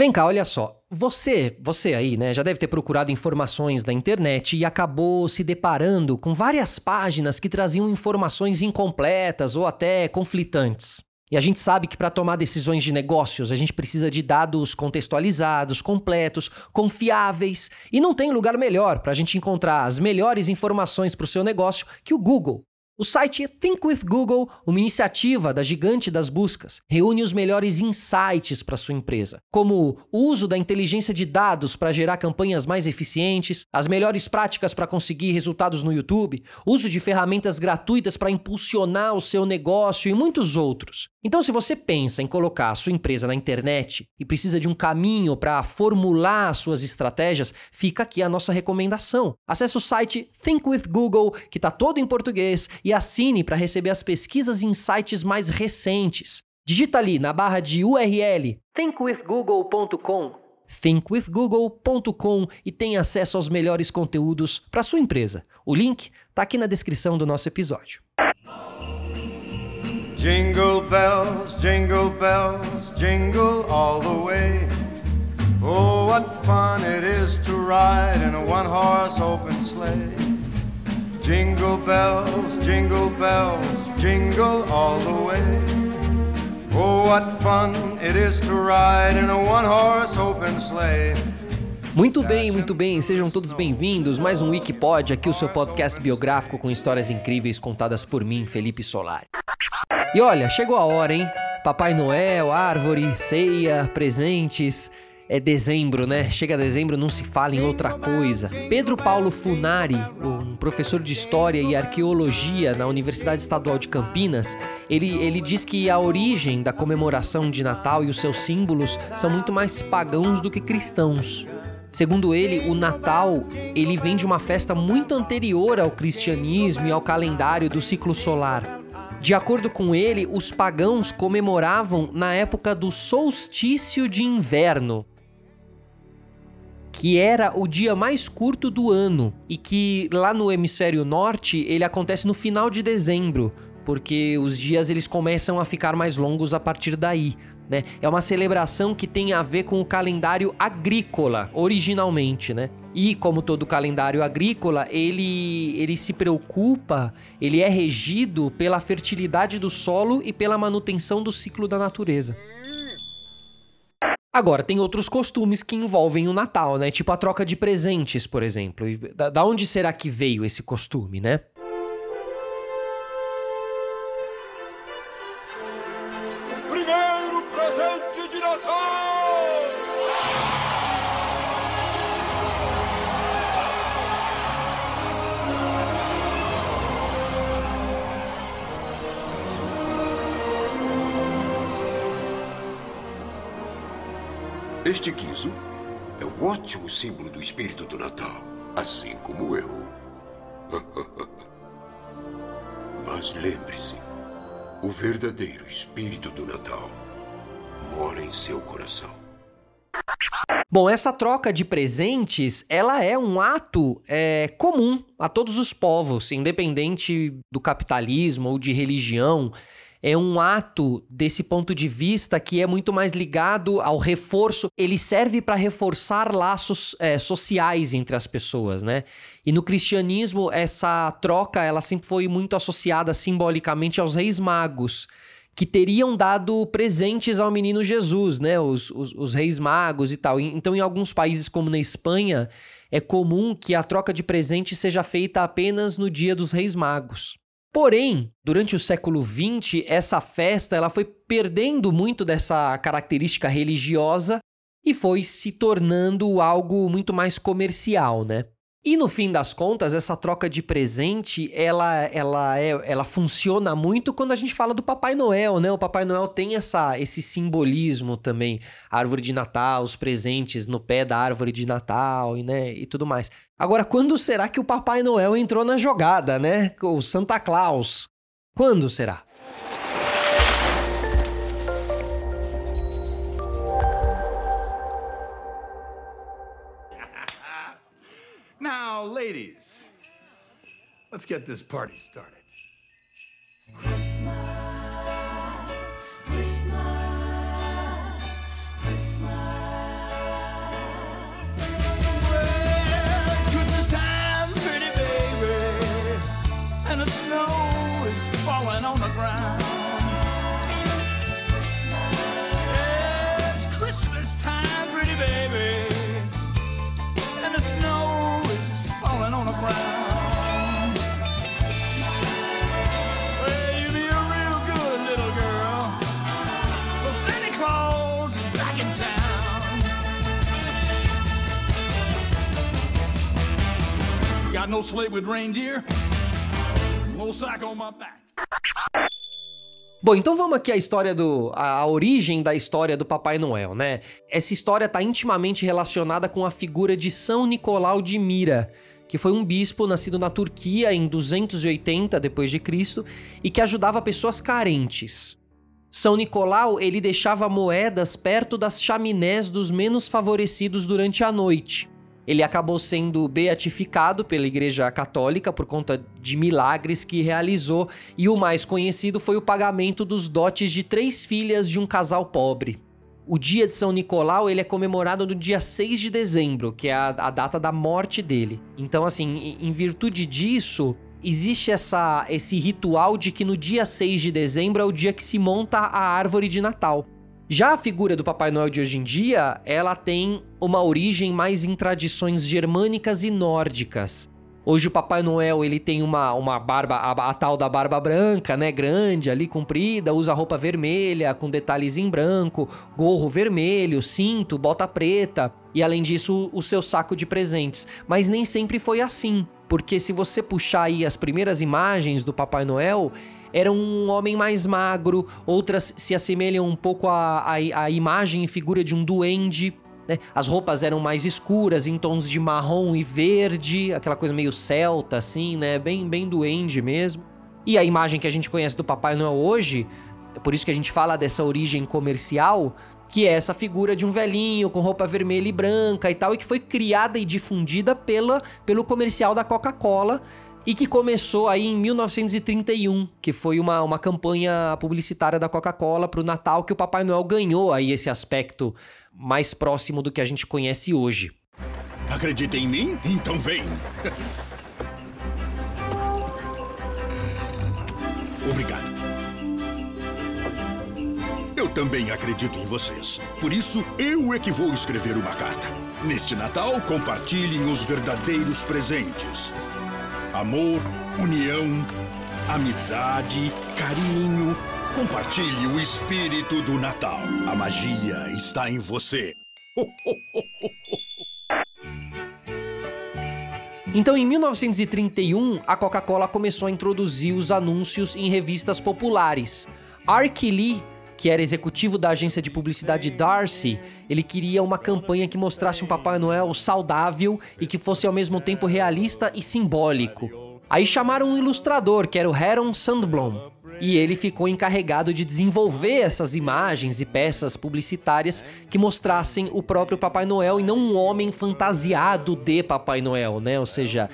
Vem cá, olha só. Você, você aí, né, já deve ter procurado informações na internet e acabou se deparando com várias páginas que traziam informações incompletas ou até conflitantes. E a gente sabe que para tomar decisões de negócios a gente precisa de dados contextualizados, completos, confiáveis. E não tem lugar melhor para a gente encontrar as melhores informações para o seu negócio que o Google. O site Think with Google, uma iniciativa da gigante das buscas, reúne os melhores insights para sua empresa, como o uso da inteligência de dados para gerar campanhas mais eficientes, as melhores práticas para conseguir resultados no YouTube, uso de ferramentas gratuitas para impulsionar o seu negócio e muitos outros. Então, se você pensa em colocar a sua empresa na internet e precisa de um caminho para formular suas estratégias, fica aqui a nossa recomendação. Acesse o site Think with Google, que está todo em português, e assine para receber as pesquisas e insights mais recentes. Digita ali na barra de URL thinkwithgoogle.com thinkwithgoogle.com e tenha acesso aos melhores conteúdos para sua empresa. O link está aqui na descrição do nosso episódio. Jingle bells, jingle bells, jingle all the way. Oh, what fun it is to ride in a one horse open sleigh. Jingle bells, jingle bells, jingle all the way. Oh, what fun it is to ride in a one horse open sleigh. Muito bem, muito bem, sejam todos bem-vindos. Mais um Wikipod, aqui o seu podcast biográfico com histórias incríveis contadas por mim, Felipe Solari. E olha, chegou a hora, hein? Papai Noel, árvore, ceia, presentes. É dezembro, né? Chega dezembro, não se fala em outra coisa. Pedro Paulo Funari, um professor de História e Arqueologia na Universidade Estadual de Campinas, ele, ele diz que a origem da comemoração de Natal e os seus símbolos são muito mais pagãos do que cristãos. Segundo ele, o Natal ele vem de uma festa muito anterior ao cristianismo e ao calendário do ciclo solar. De acordo com ele, os pagãos comemoravam na época do solstício de inverno, que era o dia mais curto do ano e que lá no hemisfério norte ele acontece no final de dezembro, porque os dias eles começam a ficar mais longos a partir daí. Né? É uma celebração que tem a ver com o calendário agrícola, originalmente, né? E como todo calendário agrícola, ele, ele se preocupa, ele é regido pela fertilidade do solo e pela manutenção do ciclo da natureza. Agora, tem outros costumes que envolvem o Natal, né? Tipo a troca de presentes, por exemplo. Da, onde será que veio esse costume, né? Este guiso é um ótimo símbolo do espírito do Natal, assim como eu. Mas lembre-se, o verdadeiro espírito do Natal mora em seu coração. Bom, essa troca de presentes, ela é um ato é, comum a todos os povos, independente do capitalismo ou de religião é um ato desse ponto de vista que é muito mais ligado ao reforço. Ele serve para reforçar laços é, sociais entre as pessoas, né? E no cristianismo essa troca ela sempre foi muito associada simbolicamente aos reis magos que teriam dado presentes ao menino Jesus, né? Os, os, os, reis magos e tal. Então, em alguns países, como na Espanha, é comum que a troca de presentes seja feita apenas no dia dos reis magos. Porém, durante o século XX, essa festa ela foi perdendo muito dessa característica religiosa e foi se tornando algo muito mais comercial, né? E no fim das contas, essa troca de presente, ela, ela, é, ela funciona muito quando a gente fala do Papai Noel, né? O Papai Noel tem essa, esse simbolismo também, a árvore de Natal, os presentes no pé da árvore de Natal e, né, e tudo mais. Agora, quando será que o Papai Noel entrou na jogada, né? O Santa Claus. Quando será? Now, ladies, let's get this party started. Christmas. No sleigh with reindeer. Sack on my back. Bom, então vamos aqui à história do. A, a, origem da história do Papai Noel, né? Essa história está intimamente relacionada com a figura de São Nicolau de Mira, que foi um bispo nascido na Turquia em 280 depois de Cristo e que ajudava pessoas carentes. São Nicolau, ele deixava moedas perto das chaminés dos menos favorecidos durante a noite. Ele acabou sendo beatificado pela Igreja Católica por conta de milagres que realizou, e o mais conhecido foi o pagamento dos dotes de três filhas de um casal pobre. O dia de São Nicolau ele é comemorado no dia 6 de dezembro, que é a, a data da morte dele. Então, assim, em, virtude disso, existe essa, esse ritual de que no dia 6 de dezembro é o dia que se monta a árvore de Natal. Já a figura do Papai Noel de hoje em dia, ela tem uma origem mais em tradições germânicas e nórdicas. Hoje o Papai Noel ele tem uma, uma barba, a, a, tal da barba branca, né, grande ali, comprida, usa roupa vermelha com detalhes em branco, gorro vermelho, cinto, bota preta e além disso o seu saco de presentes. Mas nem sempre foi assim, porque se você puxar aí as primeiras imagens do Papai Noel, era um homem mais magro, outras se assemelham um pouco à, à, à imagem e figura de um duende. Né? As roupas eram mais escuras, em tons de marrom e verde, aquela coisa meio celta, assim, né? Bem, bem duende mesmo. E a imagem que a gente conhece do Papai Noel hoje, é por isso que a gente fala dessa origem comercial, que é essa figura de um velhinho com roupa vermelha e branca e tal, e que foi criada e difundida pela, pelo comercial da Coca-Cola, e que começou aí em 1931, que foi uma, uma campanha publicitária da Coca-Cola para o Natal, que o Papai Noel ganhou aí esse aspecto mais próximo do que a gente conhece hoje. Acredita em mim? Então vem! Obrigado. Eu também acredito em vocês. Por isso, eu é que vou escrever uma carta. Neste Natal, compartilhem os verdadeiros presentes amor, união, amizade, carinho. Compartilhe o espírito do Natal. A magia está em você. Então, em 1931, a Coca-Cola começou a introduzir os anúncios em revistas populares. Ark Lee que era executivo da agência de publicidade Darcy, ele queria uma campanha que mostrasse um Papai Noel saudável e que fosse ao mesmo tempo realista e simbólico. Aí chamaram um ilustrador, que era o Heron Sandblom, e ele ficou encarregado de desenvolver essas imagens e peças publicitárias que mostrassem o próprio Papai Noel e não um homem fantasiado de Papai Noel, né? Ou seja,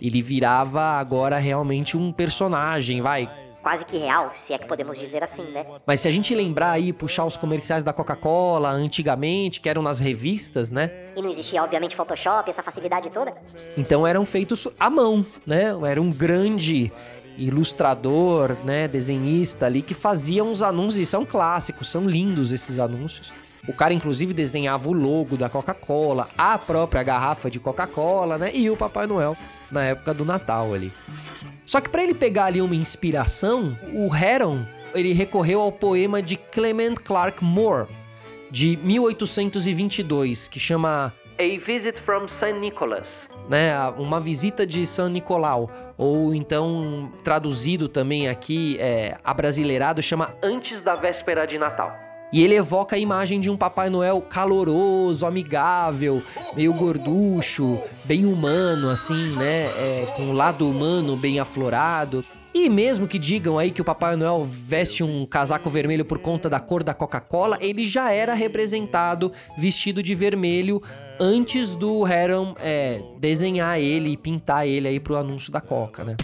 ele virava agora realmente um personagem, vai, quase que real, se é que podemos dizer assim, né? Mas se a gente lembrar aí, puxar os comerciais da Coca-Cola antigamente, que eram nas revistas, né? E não existia, obviamente, Photoshop, essa facilidade toda? Então eram feitos à mão, né? Era um grande ilustrador, né, desenhista ali que fazia uns anúncios, e são clássicos, são lindos esses anúncios. O cara, inclusive, desenhava o logo da Coca-Cola, a própria garrafa de Coca-Cola, né? E o Papai Noel na época do Natal ali. Só que para ele pegar ali uma inspiração, o Heron ele recorreu ao poema de Clement Clark Moore de 1822, que chama A Visit from St. Nicholas, né? Uma visita de São Nicolau, ou então traduzido também aqui, é, abrasileirado, chama Antes da Véspera de Natal. E ele evoca a imagem de um Papai Noel caloroso, amigável, meio gorducho, bem humano, assim, né? É, com o lado humano bem aflorado. E mesmo que digam aí que o Papai Noel veste um casaco vermelho por conta da cor da Coca-Cola, ele já era representado vestido de vermelho antes do Heron é, desenhar ele e pintar ele aí pro anúncio da Coca, né?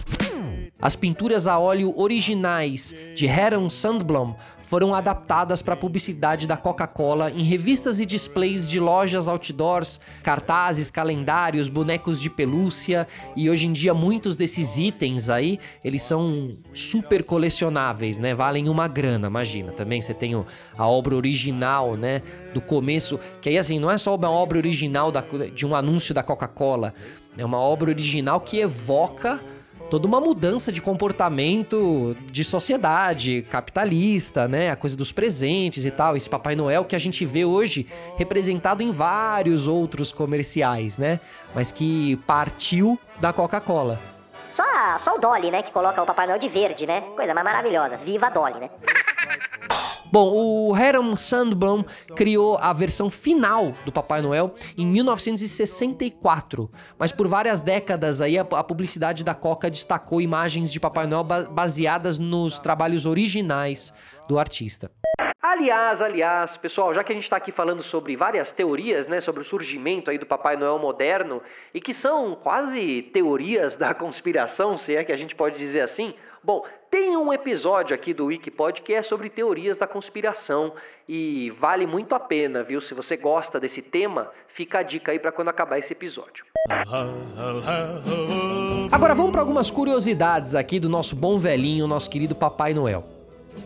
As pinturas a óleo originais de Heron Sandblom foram adaptadas para a publicidade da Coca-Cola em revistas e displays de lojas outdoors, cartazes, calendários, bonecos de pelúcia e hoje em dia muitos desses itens aí, eles são super colecionáveis, né? Valem uma grana, imagina. Também você tem a obra original, né, do começo, que aí assim, não é só uma obra original da, de um anúncio da Coca-Cola, é uma obra original que evoca toda uma mudança de comportamento de sociedade capitalista, né? A coisa dos presentes e tal. Esse Papai Noel que a gente vê hoje representado em vários outros comerciais, né? Mas que partiu da Coca-Cola. Só, só o Dolly, né, que coloca o Papai Noel de verde, né? Coisa mais maravilhosa. Viva Dolly, né? Bom, o Harold Sandblom criou a versão final do Papai Noel em 1964, mas por várias décadas aí a, publicidade da Coca destacou imagens de Papai Noel ba baseadas nos trabalhos originais do artista. Aliás, aliás, pessoal, já que a gente está aqui falando sobre várias teorias, né, sobre o surgimento aí do Papai Noel moderno e que são quase teorias da conspiração, se é que a gente pode dizer assim, Bom, tem um episódio aqui do Wikipod que é sobre teorias da conspiração e vale muito a pena, viu? Se você gosta desse tema, fica a dica aí para quando acabar esse episódio. Agora vamos para algumas curiosidades aqui do nosso bom velhinho, nosso querido Papai Noel.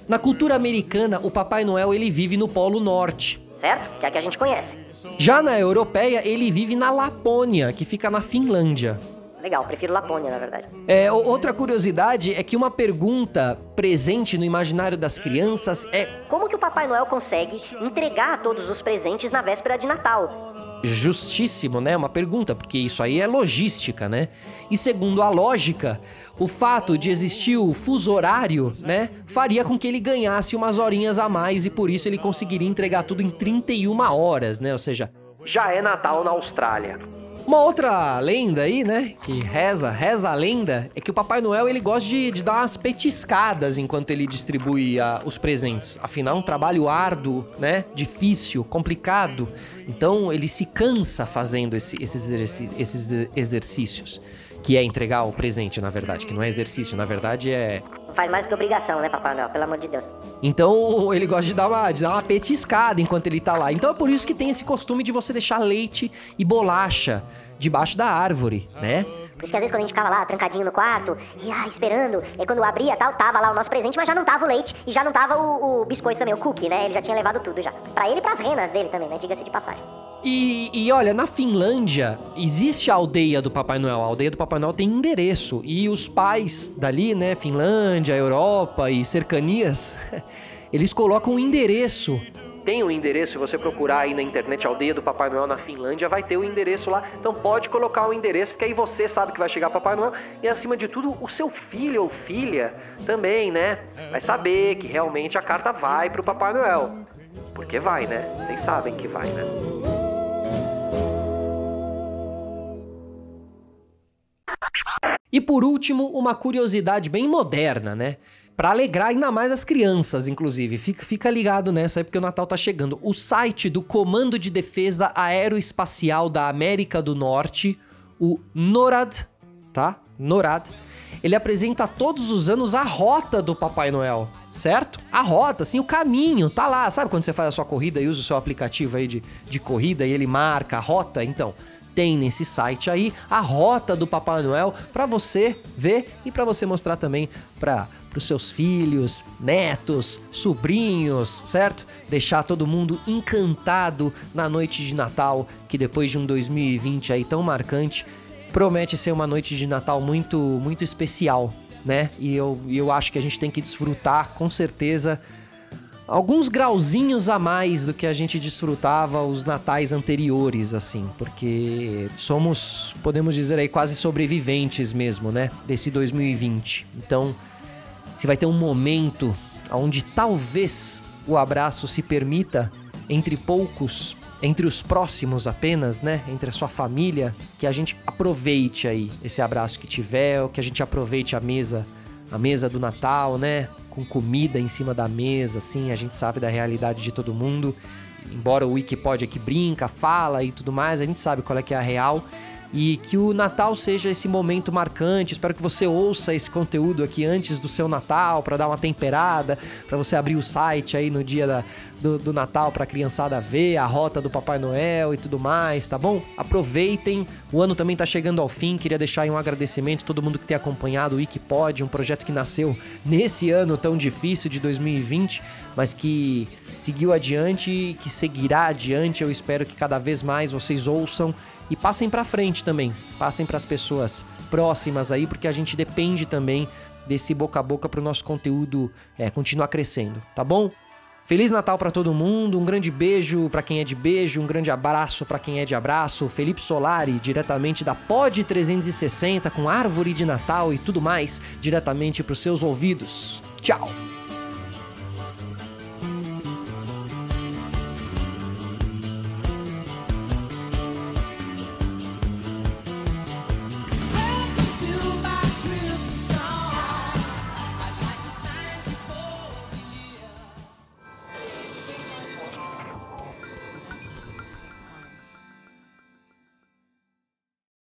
Na cultura americana, o Papai Noel ele vive no Polo Norte. Certo? Que é a que a gente conhece. Já na europeia, ele vive na Lapônia, que fica na Finlândia. Legal, prefiro Lapônia, na verdade. É, outra curiosidade é que uma pergunta presente no imaginário das crianças é: Como que o Papai Noel consegue entregar todos os presentes na véspera de Natal? Justíssimo, né? Uma pergunta, porque isso aí é logística, né? E segundo a lógica, o fato de existir o fuso horário, né, faria com que ele ganhasse umas horinhas a mais e por isso ele conseguiria entregar tudo em 31 horas, né? Ou seja, já é Natal na Austrália. Uma outra lenda aí, né, que reza, reza a lenda, é que o Papai Noel ele gosta de, de dar umas petiscadas enquanto ele distribui a, os presentes. Afinal, é um trabalho árduo, né, difícil, complicado. Então, ele se cansa fazendo esse, esses, esses exercícios. Que é entregar o presente, na verdade, que não é exercício, na verdade é faz mais que obrigação, né, Papai Noel? Pelo amor de Deus. Então ele gosta de dar, uma, de dar uma petiscada enquanto ele tá lá. Então é por isso que tem esse costume de você deixar leite e bolacha debaixo da árvore, né? Por isso que às vezes quando a gente ficava lá, trancadinho no quarto, e ah, esperando, e quando abria tal, tava lá o nosso presente, mas já não tava o leite, e já não tava o, o biscoito também, o cookie, né? Ele já tinha levado tudo já. Pra ele e pras renas dele também, né? Diga-se de passagem. E, e, olha, na Finlândia existe a aldeia do Papai Noel. A aldeia do Papai Noel tem endereço. E os pais dali, né, Finlândia, Europa e cercanias, eles colocam o endereço tem o um endereço, se você procurar aí na internet Aldeia do Papai Noel na Finlândia, vai ter o endereço lá. Então pode colocar o endereço, porque aí você sabe que vai chegar Papai Noel e acima de tudo o seu filho ou filha também, né? Vai saber que realmente a carta vai pro Papai Noel. Porque vai, né? Vocês sabem que vai, né? Por último, uma curiosidade bem moderna, né? Para alegrar ainda mais as crianças, inclusive. Fica, fica ligado nessa aí porque o Natal tá chegando. O site do Comando de Defesa Aeroespacial da América do Norte, o NORAD, tá? NORAD, ele apresenta todos os anos a rota do Papai Noel, certo? A rota, assim, o caminho, tá lá. Sabe quando você faz a sua corrida e usa o seu aplicativo aí de, de corrida e ele marca a rota? Então, tem nesse site aí a rota do Papai Noel para você ver e para você mostrar também para os seus filhos, netos, sobrinhos, certo? Deixar todo mundo encantado na noite de Natal, que depois de um 2020 aí tão marcante, promete ser uma noite de Natal muito, muito especial, né? E eu, eu acho que a gente tem que desfrutar, com certeza, alguns grauzinhos a mais do que a gente desfrutava os natais anteriores, assim, porque somos, podemos dizer aí, quase sobreviventes mesmo, né? Desse 2020. Então se vai ter um momento onde talvez o abraço se permita entre poucos, entre os próximos apenas, né? Entre a sua família, que a gente aproveite aí esse abraço que tiver, que a gente aproveite a mesa, a mesa do Natal, né? Com comida em cima da mesa, assim, a gente sabe da realidade de todo mundo. Embora o Wikipod aqui brinca, fala e tudo mais, a gente sabe qual é que é a real e que o Natal seja esse momento marcante. Espero que você ouça esse conteúdo aqui antes do seu Natal para dar uma temperada, para você abrir o site aí no dia da, do, do Natal para a criançada ver a rota do Papai Noel e tudo mais, tá bom? Aproveitem. O ano também tá chegando ao fim. Queria deixar aí um agradecimento a todo mundo que tem acompanhado o Wikipod, um projeto que nasceu nesse ano tão difícil de 2020, mas que seguiu adiante e que seguirá adiante. Eu espero que cada vez mais vocês ouçam e passem para frente também. Passem para as pessoas próximas aí, porque a gente depende também desse boca a boca para o nosso conteúdo é, continuar crescendo, tá bom? Feliz Natal para todo mundo, um grande beijo para quem é de beijo, um grande abraço para quem é de abraço. Felipe Solari, diretamente da Pod 360, com árvore de Natal e tudo mais, diretamente para os seus ouvidos. Tchau!